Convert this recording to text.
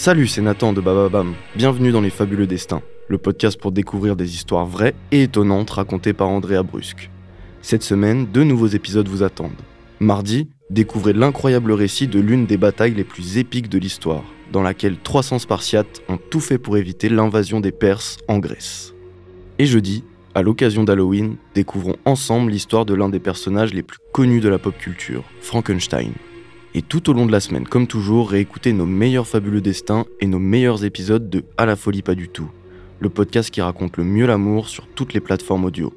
Salut, c'est Nathan de Bababam. Bienvenue dans Les Fabuleux Destins, le podcast pour découvrir des histoires vraies et étonnantes racontées par Andrea Brusque. Cette semaine, deux nouveaux épisodes vous attendent. Mardi, découvrez l'incroyable récit de l'une des batailles les plus épiques de l'histoire, dans laquelle 300 Spartiates ont tout fait pour éviter l'invasion des Perses en Grèce. Et jeudi, à l'occasion d'Halloween, découvrons ensemble l'histoire de l'un des personnages les plus connus de la pop culture, Frankenstein. Et tout au long de la semaine, comme toujours, réécoutez nos meilleurs fabuleux destins et nos meilleurs épisodes de À la folie pas du tout, le podcast qui raconte le mieux l'amour sur toutes les plateformes audio.